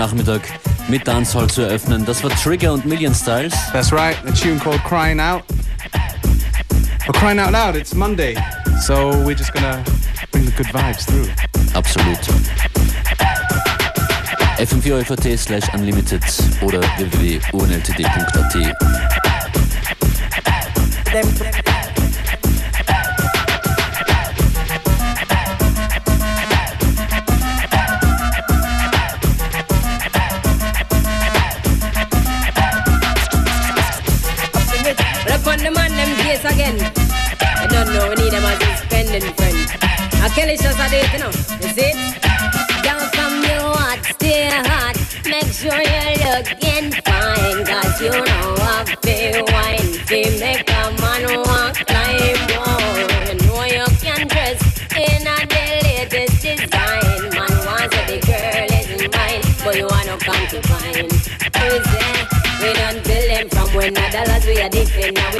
Nachmittag mit Dancehall zu eröffnen. Das war Trigger und Million Stylez. That's right, a tune called Crying Out. We're crying out loud, it's Monday. So we're just gonna bring the good vibes through. Absolut. fm4 slash unlimited oder www.unltd.at. aquele Cesarete, não.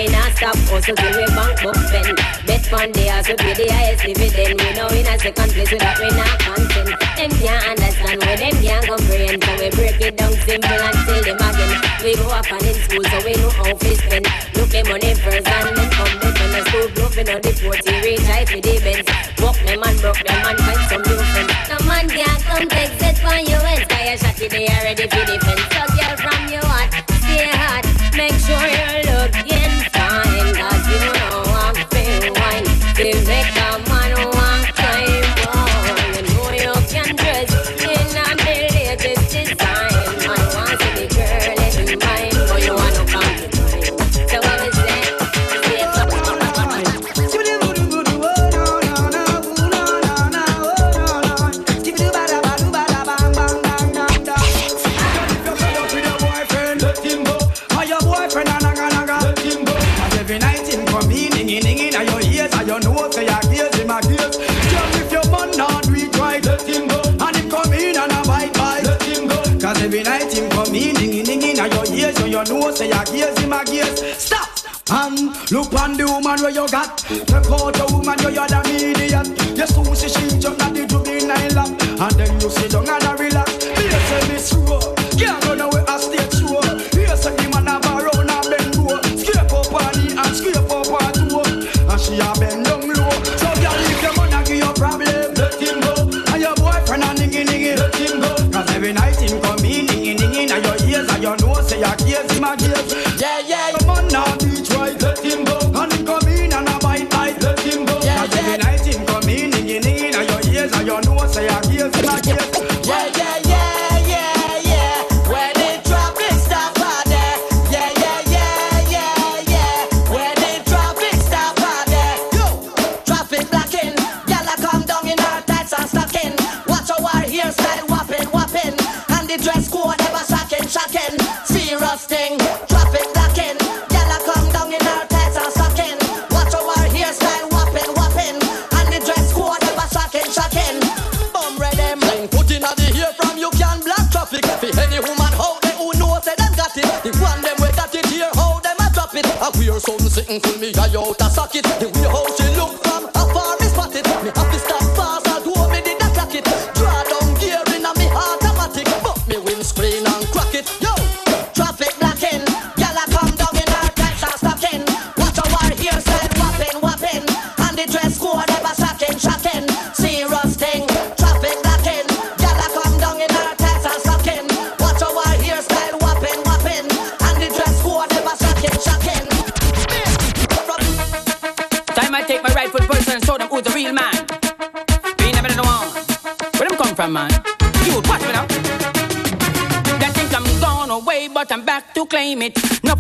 We not stop. Oh, also give me bank book spend. Bet fund they also pay the highest dividend. We know in a second place without we not content Them can't understand where them can't comprehend. So we break it down simple and tell them again. We go up and in school so we know how to spend. Look the money first and then come back on the school. Bluffing on the 40 reach high for the bends. Walk them man, broke them and Look on the woman where you got. Take out the woman you got.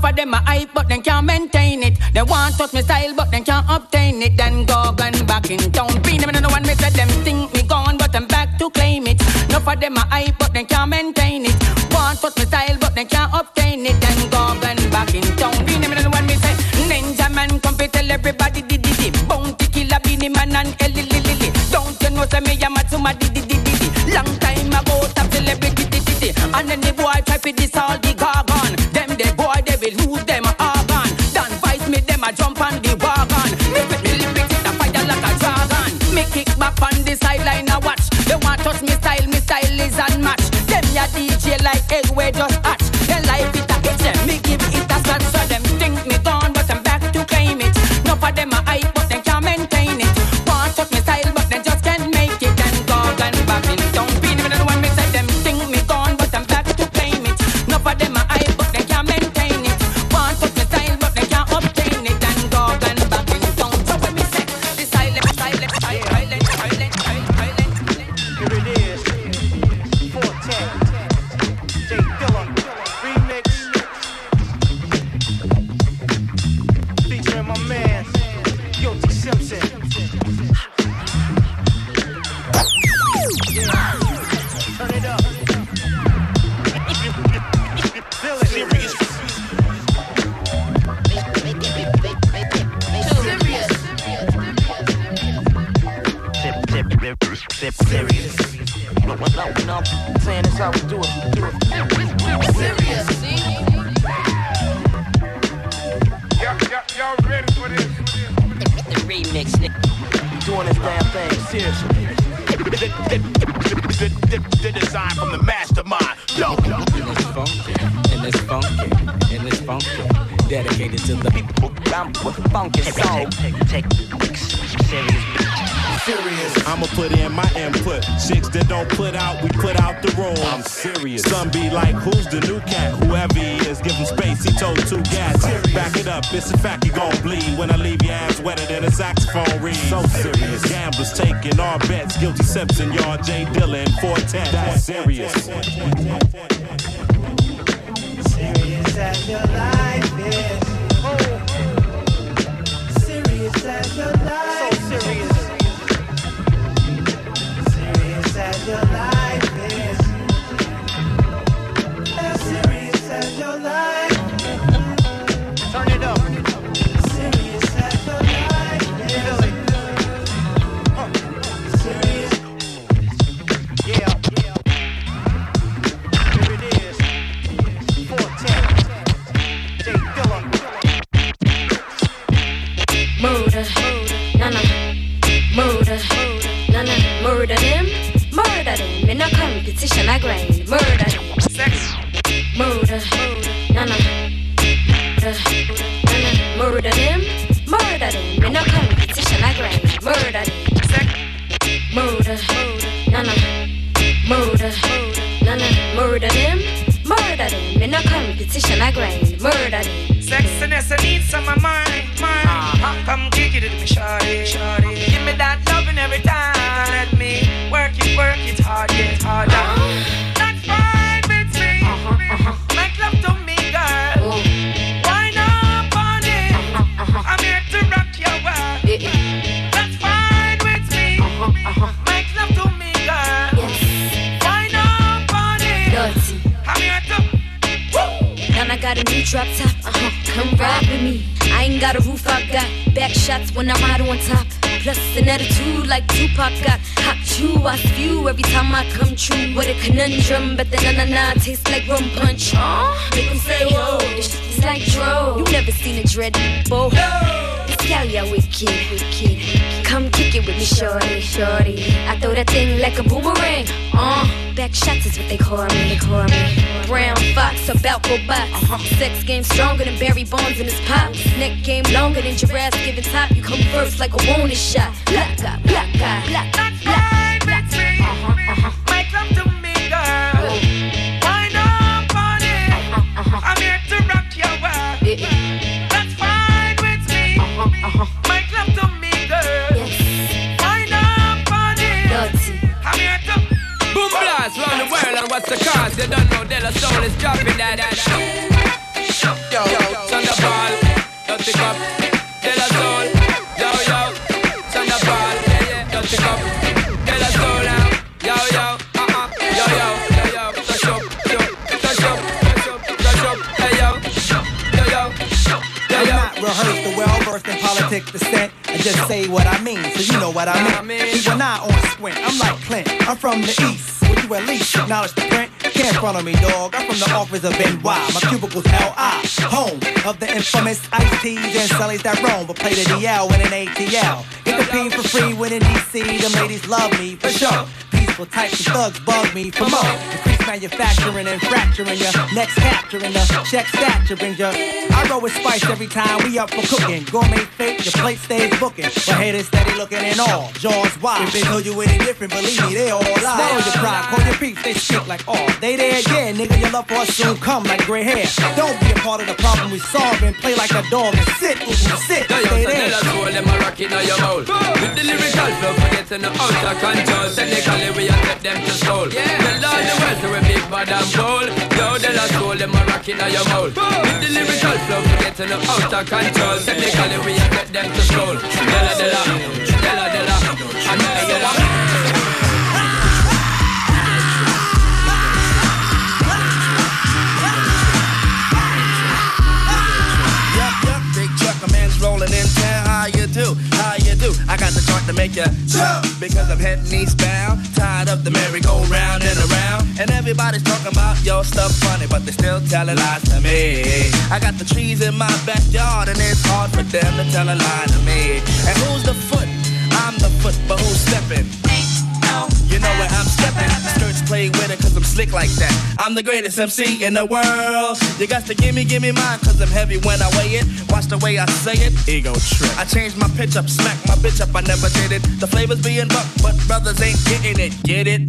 of them a hype, but them can't maintain it. They want touch me style it's a fact you gon' bleed when I leave your ass wetter than a saxophone reed. So serious. Gamblers taking our bets. Guilty Simpson, y'all J Dilla and 410. That's. Serious game longer than giraffes giving top. You come first like a warning shot. Black guy, black guy, black guy. That's fine with me. Make love to me, girl. Oh. Why not on it? Uh-huh, uh-huh. I'm here to rock your world. That's fine with me. Uh-huh, Make love to me, girl. Why not on it? Dirty. I'm here to. Boom blast round the world and what's the cause? You don't know De La Soul is dropping that that Yo, Thunderball, dirty cup, De La Soul, yo yo, Thunderball, yeah yeah, dirty cup, De La Soul now, yo yo, uh uh, yo yo, yo yo, touch up, yo, touch up, touch up, touch up, hey yo, yo yo, yo I'm yo. not rehearsed or well versed in politics descent. I just say what I mean, so you know what I mean. when I on squint, I'm like Clint. I'm from the east. Would you at least acknowledge the print? Can't on me, dog. I'm from the office of NY. My cubicle's L.I. Home of the infamous Ice T's and Sullies that roam, but play the DL in an ATL. Get the P for free when in DC. Them ladies love me for sure. Peaceful types of thugs bug me for more. Increase manufacturing and fracturing your next capturing the check stature brings your. I roll with spice every time we up for cooking. Gourmet fake, your plate stays booking. But haters steady looking and all. Jaws wide. If they told you any different, believe me, they all lie. Swallow your pride, call your peeps, they shit like all. They there, yeah, nigga, your love for us soon come like gray hair. Don't be a part of the problem we solve and play like a dog and sit, ooh, sit, stay there. tell us all them a rock it now your mouth With the lyrical flow, forget no out of control Technically we are set them to soul Tell all the world to we big bad and bold Yo, tell us all them a rock it now your mouth. With the lyrical flow, forget no out of control. Technically we set them to soul Della, della, della, della And della, della Yup, yup, big truck, a rolling in town. How you do? Do? I got the joint to make you jump, because I'm heading eastbound. Tired of the merry-go-round and around. And everybody's talking about your stuff funny, but they still telling lies to me. I got the trees in my backyard, and it's hard for them to tell a lie to me. And who's the foot? I'm the foot, but who's stepping? You know where I'm stepping. Skirts play with it cause I'm slick like that. I'm the greatest MC in the world. You got to give me, give me mine cause I'm heavy when I weigh it. Watch the way I say it. Ego trip. I changed my pitch up, smack my bitch up, I never did it. The flavor's being bucked, but brothers ain't getting it. Get it?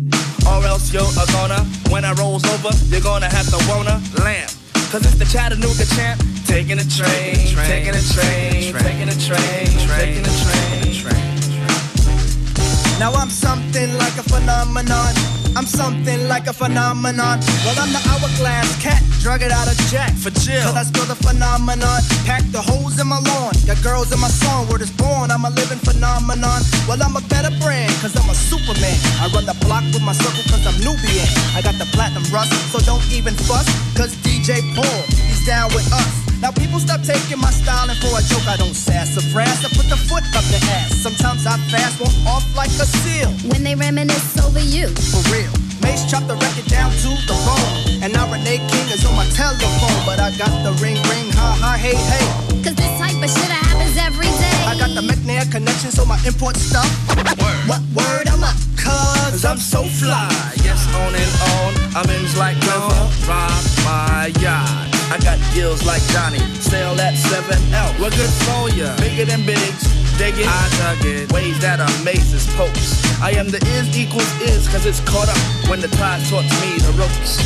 Or else you're a gonna. When I rolls over, you're gonna have to wanna lamb. Cause it's the Chattanooga champ. Taking a train, taking a train, taking a train, taking a train. Now I'm something like a phenomenon. I'm something like a phenomenon. Well, I'm the hourglass cat, drug it out of jack. For chill. Cause I spill the phenomenon. Pack the holes in my lawn. Got girls in my song. Word is born. I'm a living phenomenon. Well, I'm a better brand. Cause I'm a superman. I run the block with my circle cause I'm Nubian. I got the platinum rust. So don't even fuss. Cause DJ Paul, he's down with us. Now people stop taking my styling for a joke. I don't sass or frass. I put the foot up the ass. Sometimes I fast, walk off like a seal. When they reminisce over you. For real. Mace chopped the record down to the bone. And now Renee King is on my telephone. But I got the ring ring, ha ha, hey hey. Cause this type of shit happens every day. I got the McNair connection, so my import stuff. Word. What word I'm up? Cause I'm so fly. Yes, on and on. I'm in like river. Drive my yacht. I got gills like Johnny. Sail at 7L. We're good for ya. Bigger than bigs. Dig it. I dug it. Ways that amazes popes. I am the is equals is cause it's caught up when the tide taught me the ropes.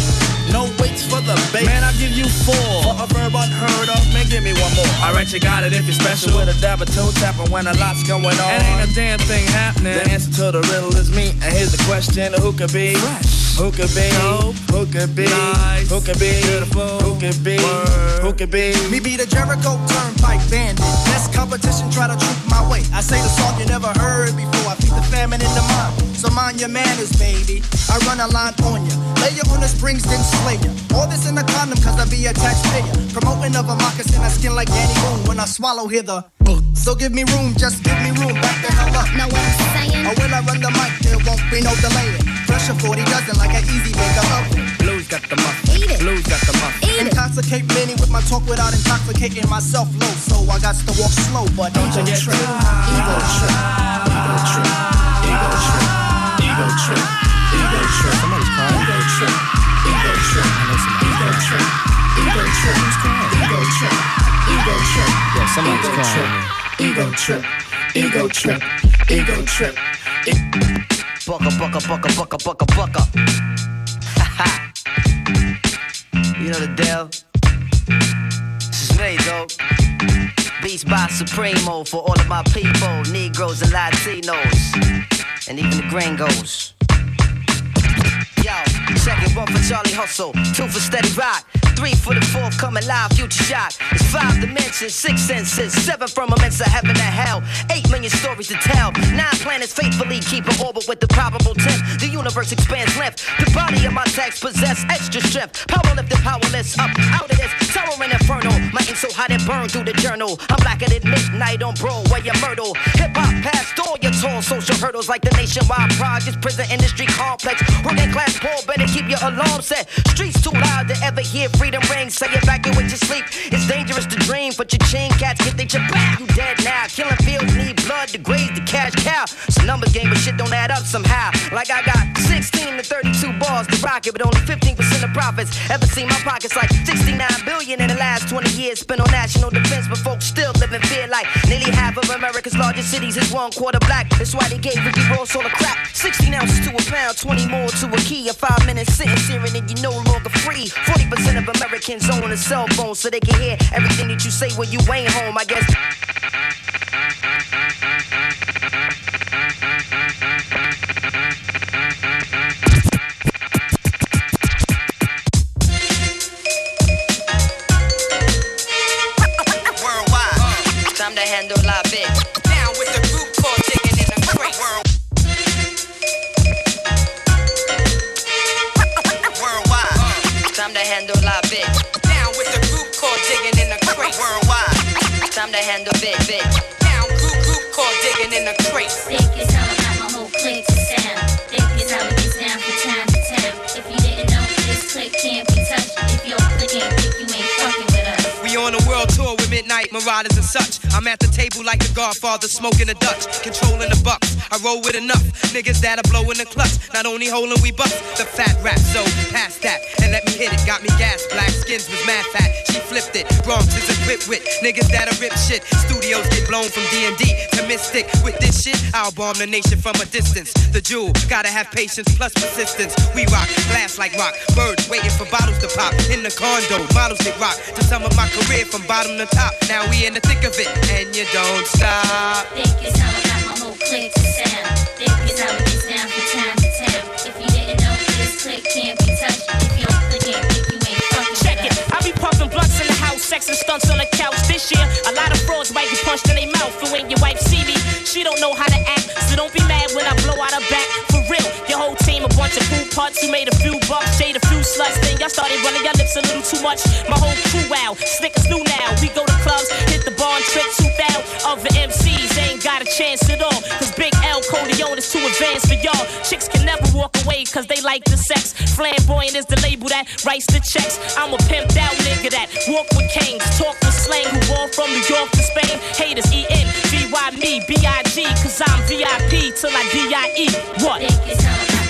No waits for the bait. Man, I'll give you four. For a verb unheard of, man, give me one more. Alright, you got it if you're special. With a dab of toe tapping when a lot's going on. And ain't a damn thing happening. The answer to the riddle is me. And here's the question who could be? Fresh. Who could be? Dope. Who could be? Nice. Who could be? Beautiful. Who could be? Word. Who could be? Me be the Jericho Turnpike bandit. Less competition, try to troop my way. I say the song you never heard before. I feed the famine in the mind. So mind your manners, baby. I run a line on ya. Lay you on the springs, then slay ya. All this in a condom, cause I be a taxpayer. Promoting of a moccasin, I skin like Danny Boone. When I swallow, hear the So give me room, just give me room. Back the hell up. Know what I'm saying? Oh, or when I run the mic, there won't be no delaying. Pressure 40 dozen like an easy up. Blues got the muff. Eat it. Blues got the muff. Eat it. Intoxicate many with my talk without intoxicating myself low. So I got to walk slow, but don't you get trip. Ego trip. Ego trip. Ego trip. Ego trip. Ego trip. Somebody's crying. Ego trip. Ego trip. I know somebody's Ego trip. Ego trip. Ego trip. Ego trip. Yeah, somebody's Ego crying. Ego trip. Ego trip. Ego trip. Bucka, bucka, bucka, bucka, bucka, bucka. You know the deal. This is me, though. Beats by Su-Primo for all of my people, Negroes and Latinos, and even the gringos. Yo, second one for Charlie Hustle, two for Steady Rock, three for the fourth coming live, future shock. It's five dimensions, six senses, seven firmaments of heaven and hell, eight million stories to tell. Nine planets faithfully keep an orbit with the probable tenth. The universe expands length. The body of my text possess extra strength. Power lifted, powerless, up out of this tower and inferno. My ink so hot it burned through the journal. I'm blacker than midnight on Broadway and Myrtle. Hip hop past all your tall social hurdles like the nationwide projects, prison industry complex. Working class poor, better keep your alarm set. Streets too loud to ever hear freedom ring. Say evacuate your sleep. It's dangerous to dream, but your chain cats get they chip back. You dead now. Killing fields need blood to graze the cash cow. It's a numbers game, but shit don't add up somehow. Like I got 16 to 32 bars to rock it, but only 15% of profits. Ever seen my pockets like 69 billion in the last 20 years spent on national defense, but folks still live in fear like nearly half of America's largest cities is one quarter black. That's why they gave Ricky Ross all the crap. 16 ounces to a pound, 20 more to a key. A five minute sentence here and you no longer free. 40% of Americans own a cell phone so they can hear everything that you say when you ain't home. I guess. Worldwide. Time to handle la bit. of it, bit. Now group group called digging in the crate. We on a world tour with Midnight Marauders and such. I'm at the table like the Godfather, smoking a Dutch, controlling the bucks. I roll with enough niggas that are blowing the clutch. Not only holding we bust the fat rap, so pass that and let me hit it. Got me gas, black skins was mad fat. She flipped it. Bronx is a equipped with niggas that are rip shit. Studios get blown from D&D to Mystic. With this shit, I'll bomb the nation from a distance. The jewel, gotta have patience plus persistence. We rock, glass like rock. Birds waiting for bottles to pop. In the condo, models get rock. To sum up my career from bottom to top. Now we in the thick of it, and you don't stop. Think it's how I got my whole clique to sound. Think it's how it gets down from town to town. If you didn't know, this clique can't be touched. If you don't click it, think you ain't fucking Check it. I be puffing blunts in the house, sex and stunts on the couch. This year, a lot of frauds might get punched in their mouth. And when your wife see me, she don't know how to act. So don't be mad when I blow out her back. A bunch of fool parts who made a few bucks, shade a few sluts. Then y'all started running your lips a little too much. My whole crew out, slick as new now. We go to clubs, hit the bar and trick 2000. Other MCs ain't got a chance at all. Cause Big L Corleone is too advanced for y'all. Chicks can never walk away cause they like the sex. Flamboyant is the label that writes the checks. I'm a pimped out nigga that walk with kings, talk with slang, who born from New York to Spain. Haters E-N, V-Y me, B-I-G, cause I'm VIP till I D-I-E. What?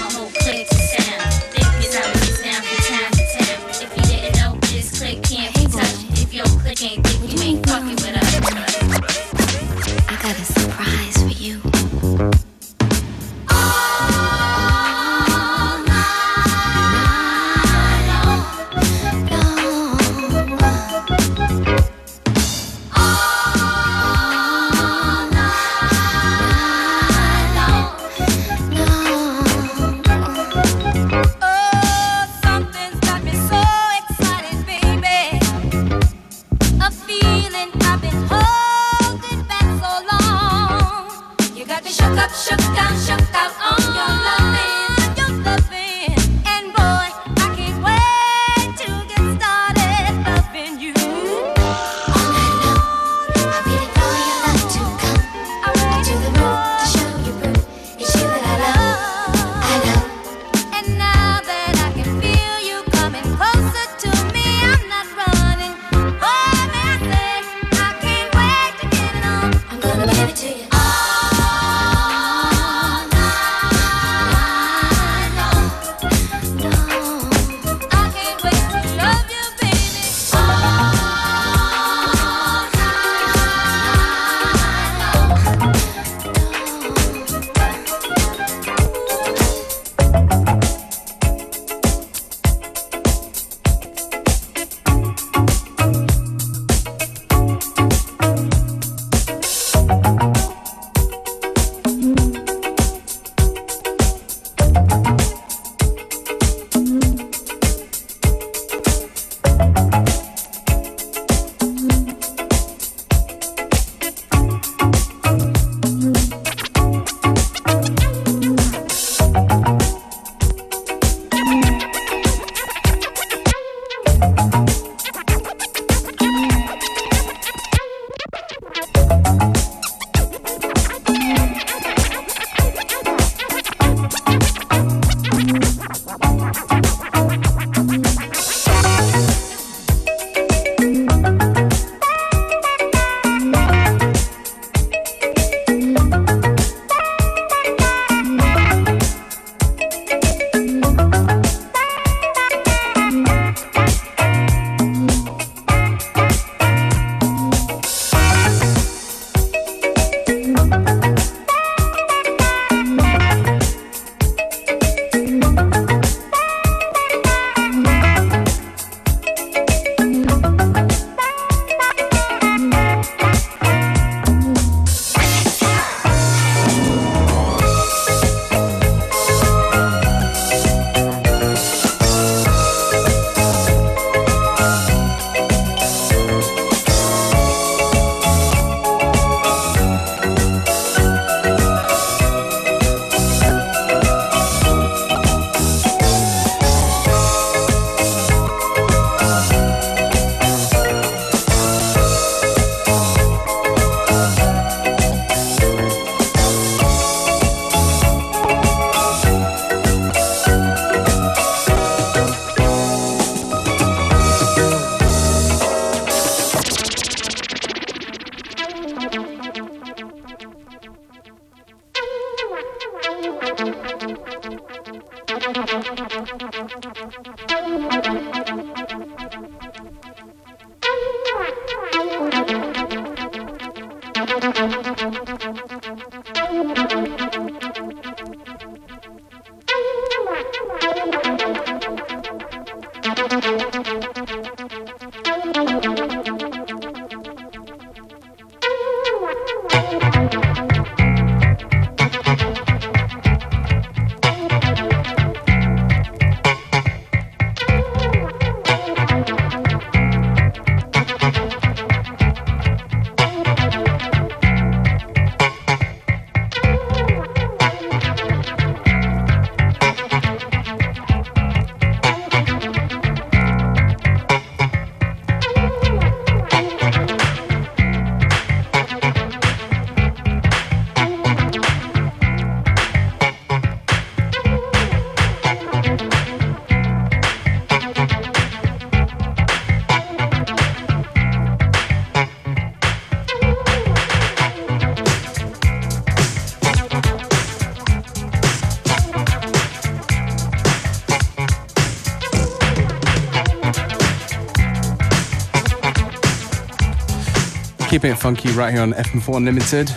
Keeping it funky right here on FM4 Unlimited.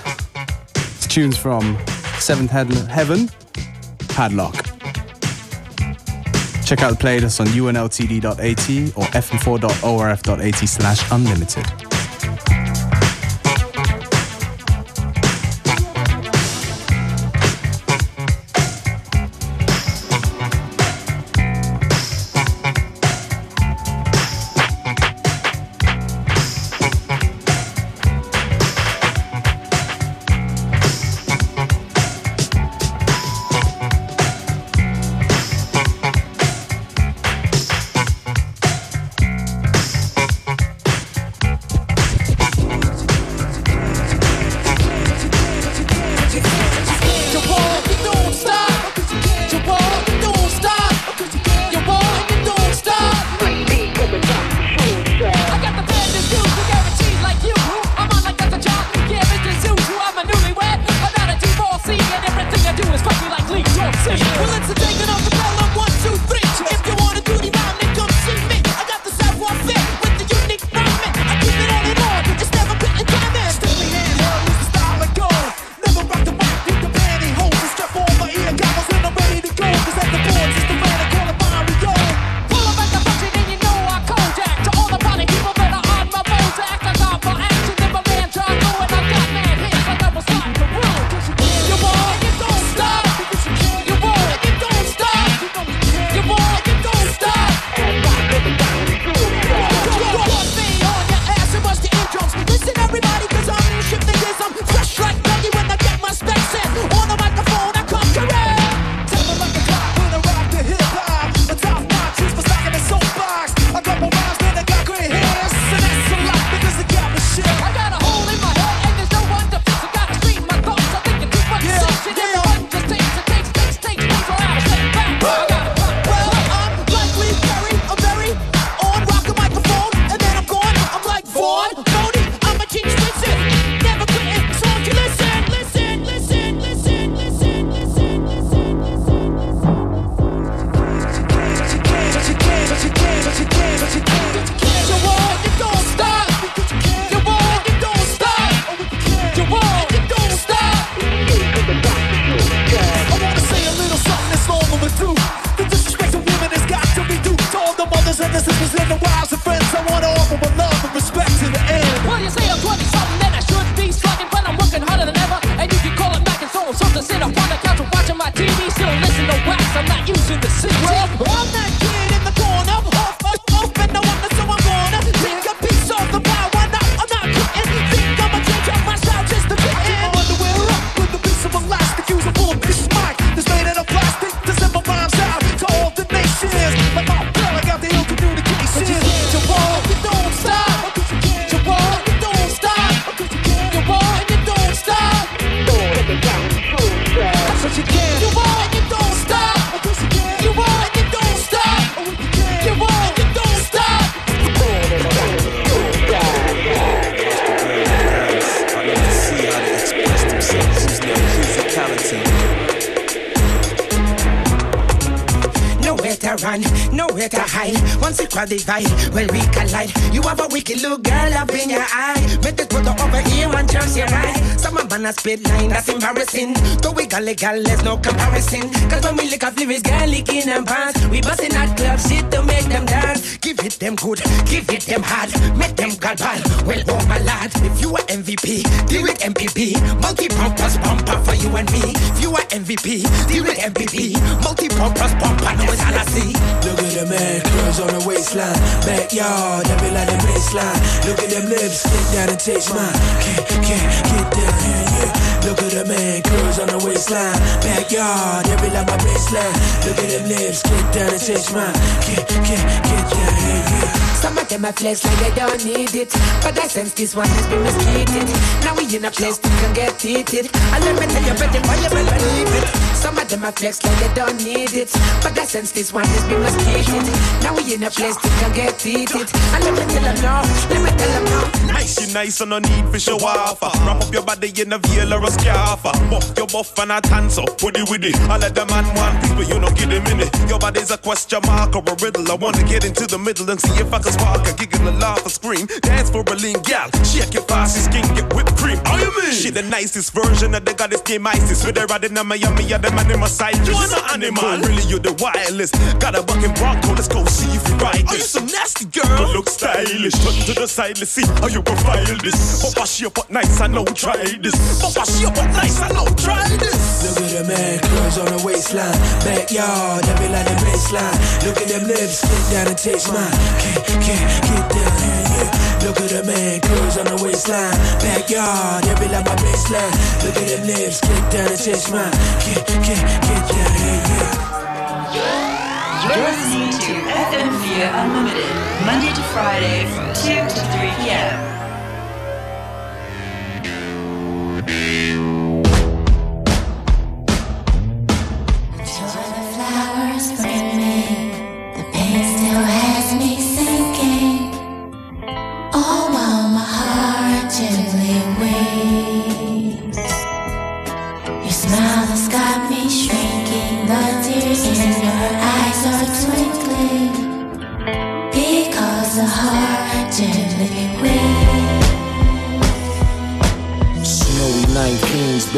It's tunes from Seventh Heaven, Padlock. Check out the playlist on unltd.at or fm4.orf.at slash unlimited. Cross the divide, when we collide, you have a wicked little girl up in your eye. Make this her over here and turn your right. Some of a spit line that's embarrassing. Though we got legal, there's no comparison. Cause when we lick off lyrics, girl licking and pants. We busting that club shit to make them dance. Give it them good, give it them hard. Make them god bad. Well, oh my lad, if you are MVP, deal with MPP. Multi pumpers bumper for you and me. If you are MVP, deal with MPP. Multi pumpers bumper, no it's all I see. Look at the man, curves on the waistline. Backyard, every like the baseline. Look at them lips, get down and taste mine. Can't, can't get down here. Look at the man, curves on the waistline. Backyard, every like my baseline. Look at them lips, get down and taste mine. Can't, can't get down here, yeah. Some of them are flex like they don't need it. But I sense this one has been mistreated. Now we in a place that can get heated. And let me tell you better why you leave it. Some of them are flex like they don't need it. But I sense this one has been mistreated. Now we in a place that can get heated. And let me tell them no, let me tell them no. Nice, you nice, and no need for show off. Wrap up your body in a veil or a scarf. Buff your buff and a tan so woody it. All of the man want people, you know, get them in it. Your body's a question mark or a riddle. I wanna get into the middle and see if I can spark a giggle, a laugh, a scream. Dance for a lean gal. Shake your fast, skin get whipped cream. How you mean? She the nicest version of the goddess game ISIS. With her riding in Miami, yeah, the man in my side. You an animal, really, you the wildest. Got a bucking bronco, let's go see if you ride this. Are you some nasty girl? But look stylish. Turn to the side, let's see how you profile this. Papa shape up nice, I know try this. Papa shape up nice, I know try this. Look at the man, curves on the waistline. Backyard, every like the baseline. Look at them lips, get down and taste mine. Can't, can't get down here, yeah. Look at the man, curves on the waistline. Backyard, every like my baseline. Look at them lips, get down and taste mine. Can't, can't get down here, yeah. You're listening to FM4 Unlimited, Monday to Friday from 2 to 3 p.m. Música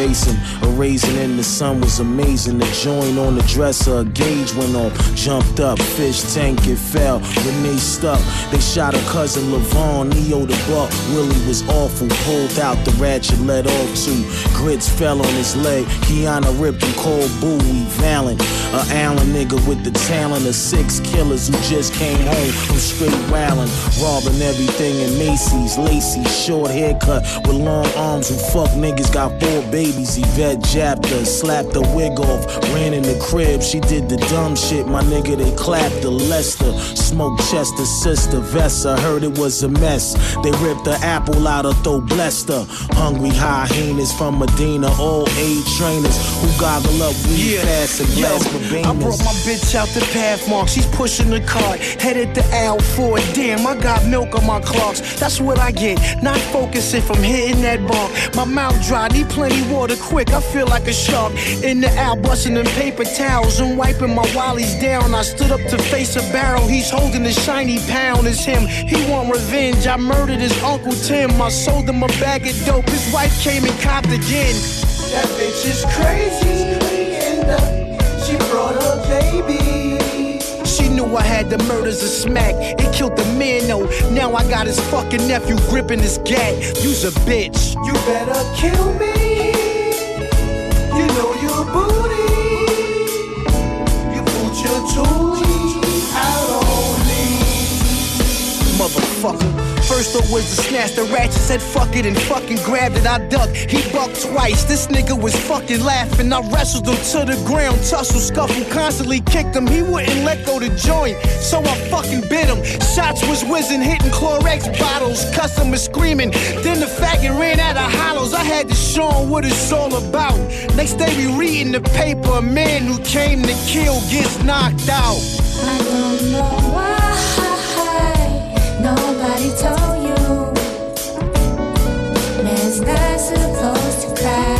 basin. A raisin in the sun was amazing. The joint on the dresser, a gauge went on. Jumped up, fish tank, it fell. Renee stuck. They shot her cousin Levon, Neo the buck. Willie was awful. Pulled out the ratchet, let off two. Grits fell on his leg. Kiana ripped him cold Bowie Valiant. A Allen nigga with the talent of six killers who just came home from straight wildin'. Robbing everything in Macy's. Lacy, short haircut with long arms who fuck niggas got four babies. Yvette jabbed her, slapped the wig off, ran in the crib. She did the dumb shit, my nigga. They clapped the Lester, smoked Chester, sister Vessa. Heard it was a mess. They ripped the apple out her throat, blessed her. Hungry hyenas from Medina, all age trainers who goggle up weed yeah. fast and glass for I brought my bitch out the Pathmark. She's pushing the cart, headed to Al Ford. Damn, I got milk on my Clarks. That's what I get. Not focusing from hitting that bar. My mouth dry, need plenty water quick. I feel like a shark in the Al, busting them paper towels and wiping my wallies down. I stood up to face a barrel. He's holding a shiny pound. It's him. He want revenge. I murdered his uncle Tim. I sold him a bag of dope. His wife came and copped again. That bitch is crazy. And she brought her baby. Knew I had the murders of smack. It killed the man, though. Now I got his fucking nephew gripping his gat. You's a bitch. You better kill me. You know your booty. You put your toolie out on me. Motherfucker. First up was the snatch, the ratchet said fuck it and fucking grabbed it. I ducked, he bucked twice. This nigga was fucking laughing. I wrestled him to the ground, tussle, scuffle, constantly kicked him. He wouldn't let go the joint, so I fucking bit him. Shots was whizzing, hitting Clorox bottles, customers screaming. Then the faggot ran out of hollows. I had to show him what it's all about. Next day we reading the paper, a man who came to kill gets knocked out. I don't know why nobody told you. Man's not supposed to cry.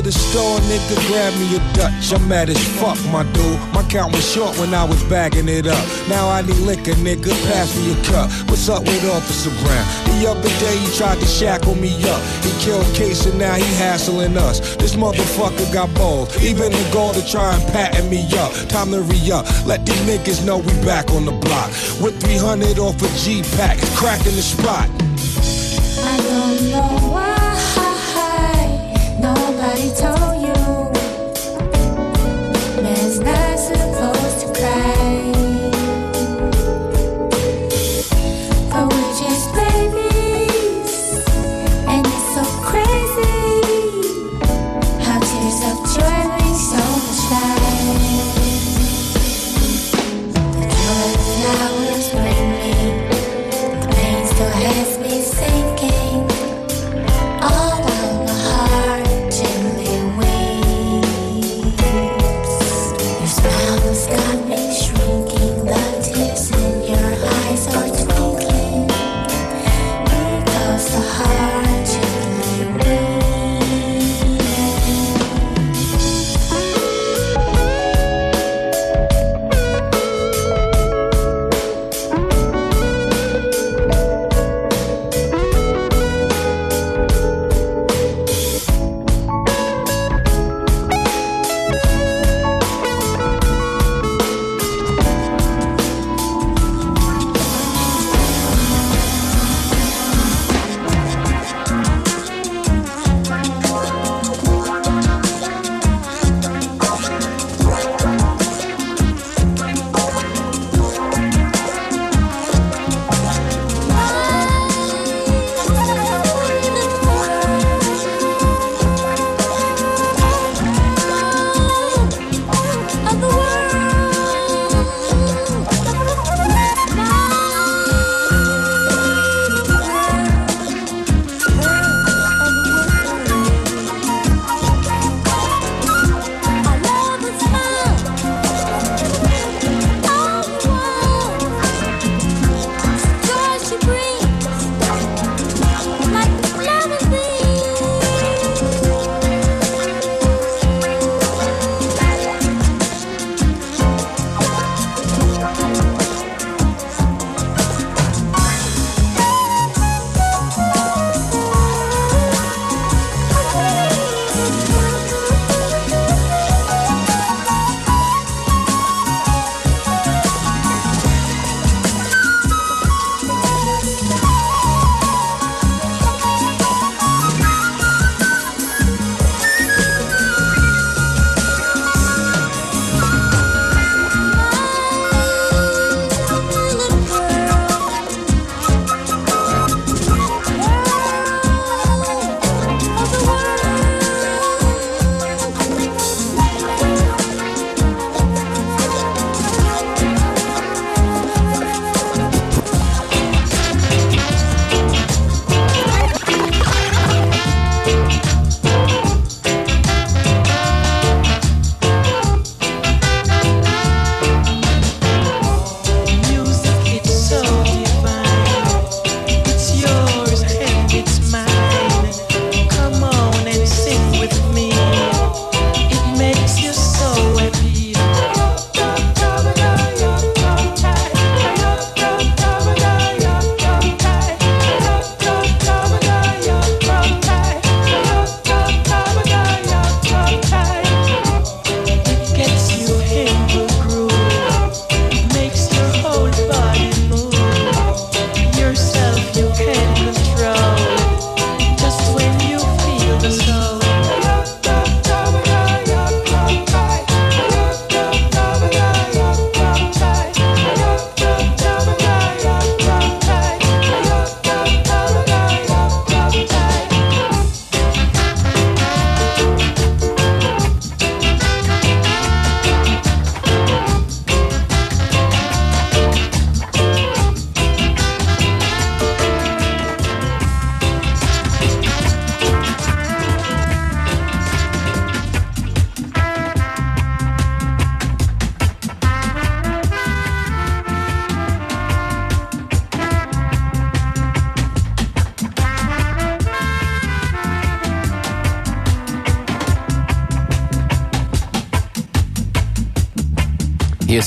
The store, nigga, grab me a Dutch. I'm mad as fuck, my dude. My count was short when I was bagging it up. Now I need liquor, nigga, pass me a cup. What's up with Officer Brown? The other day he tried to shackle me up. He killed Case and now he hassling us. This motherfucker got balls. Even the goal to try and pattern me up. Time to re up. Let these niggas know we back on the block. With 300 off a G pack, cracking the spot. I don't know why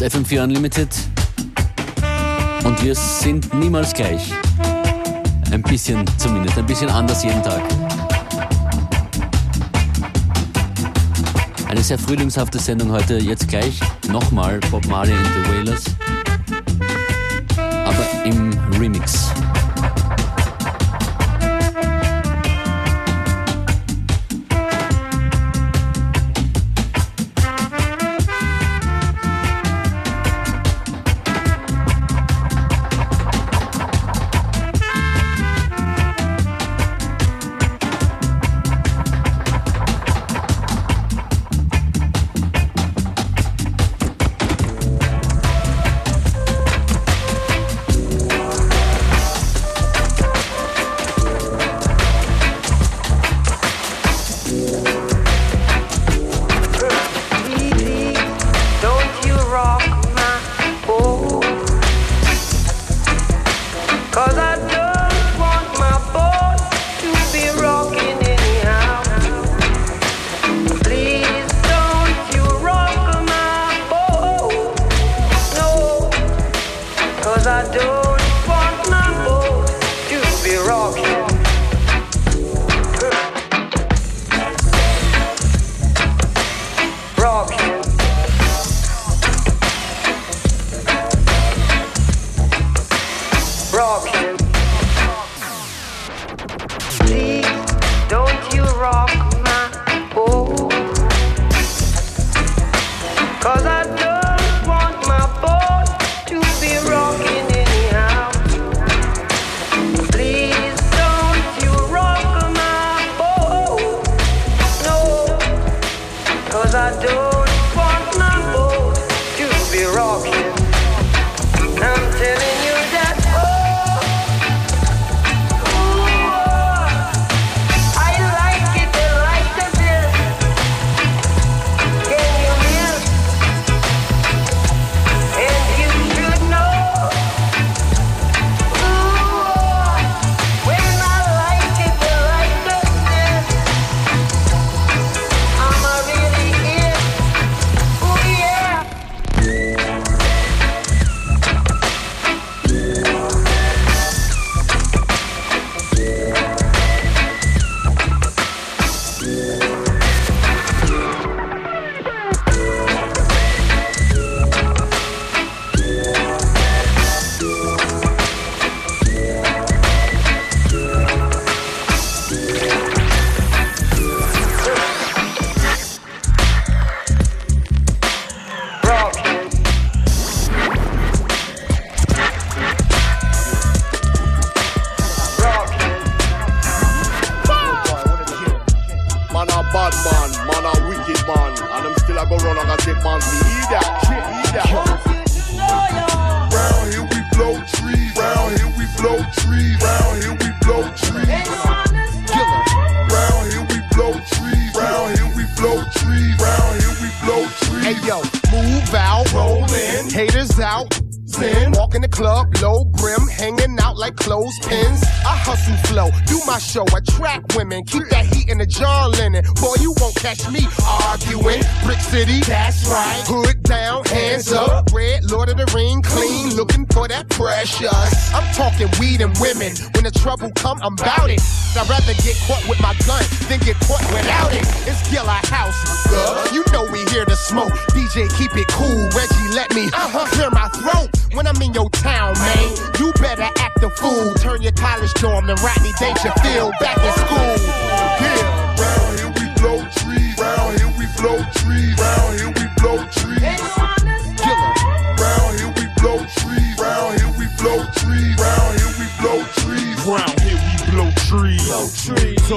ist FM4 Unlimited und wir sind niemals gleich. Ein bisschen zumindest, ein bisschen anders jeden Tag. Eine sehr frühlingshafte Sendung heute, jetzt gleich nochmal Bob Marley and the Wailers.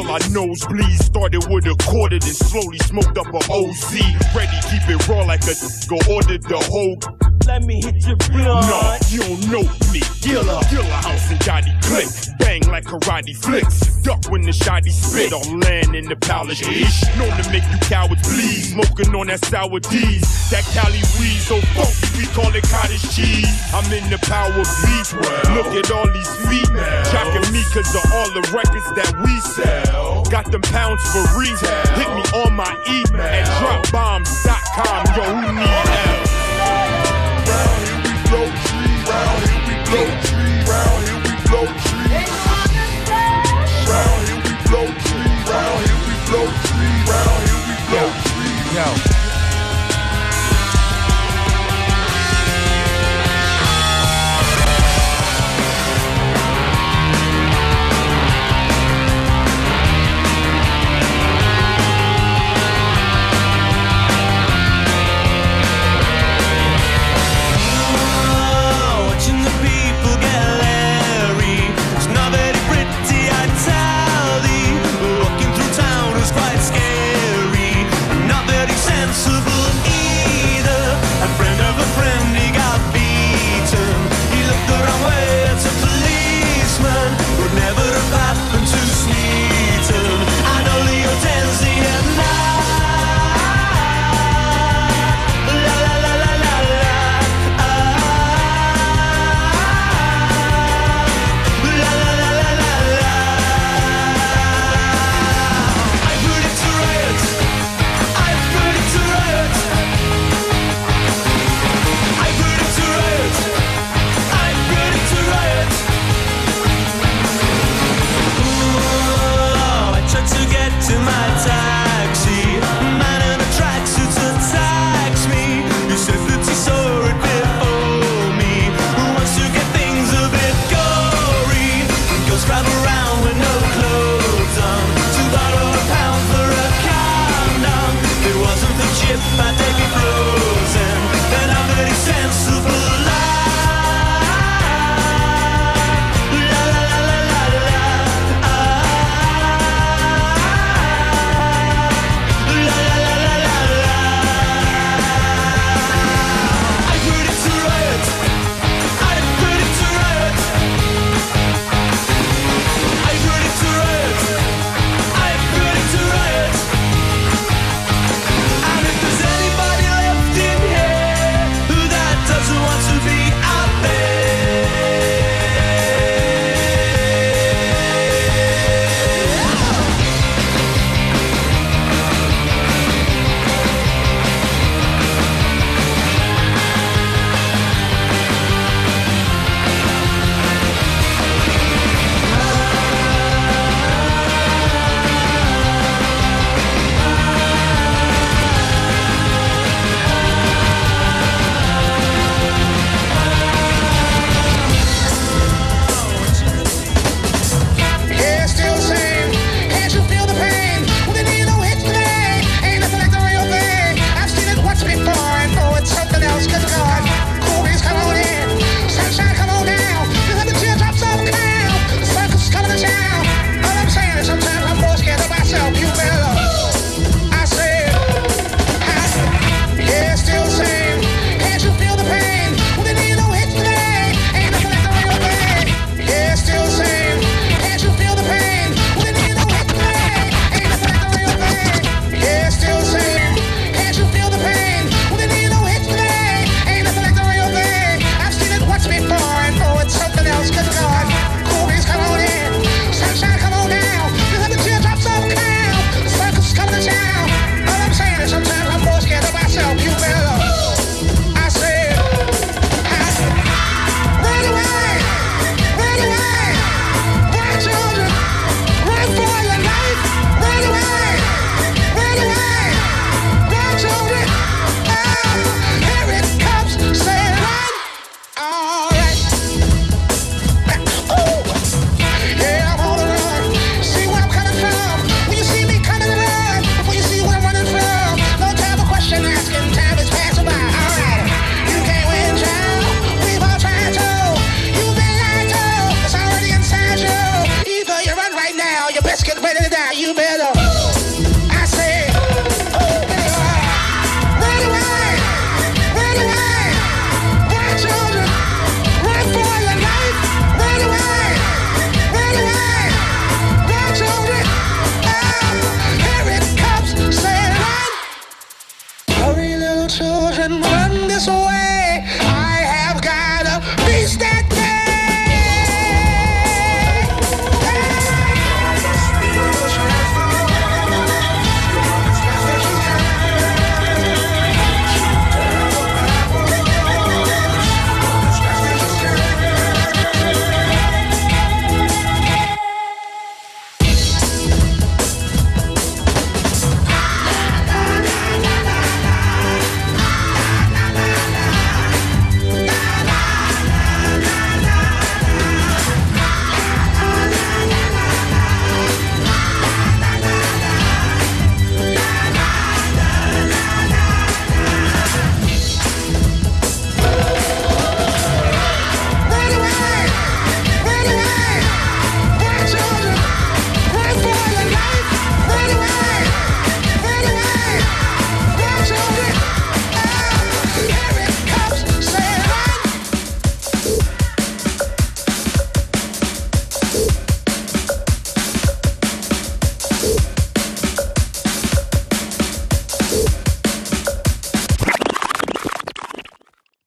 till nose nosebleed. Started with a quarter, then slowly smoked up a OZ. Ready, keep it raw like a go ordered the whole let me hit your. Nah, you don't know me. Gilla, Gilla House and Johnny Click. Bang like karate flicks. Duck when the shotty spit. I'm laying in the palace. Ish. Known to make you cowards bleed. Smoking on that sour D's. That Cali weed so funky, we call it cottage cheese. I'm in the power beat. Look at all these females. Jocking me cause of all the records that we sell. Got them pounds for reason. Hit me on my email at dropbombs.com. Yo, who need help? blow trees. Round here we blow trees. Round here we blow trees. Round here we blow trees. Round here we blow trees. Round here we blow trees. Yo.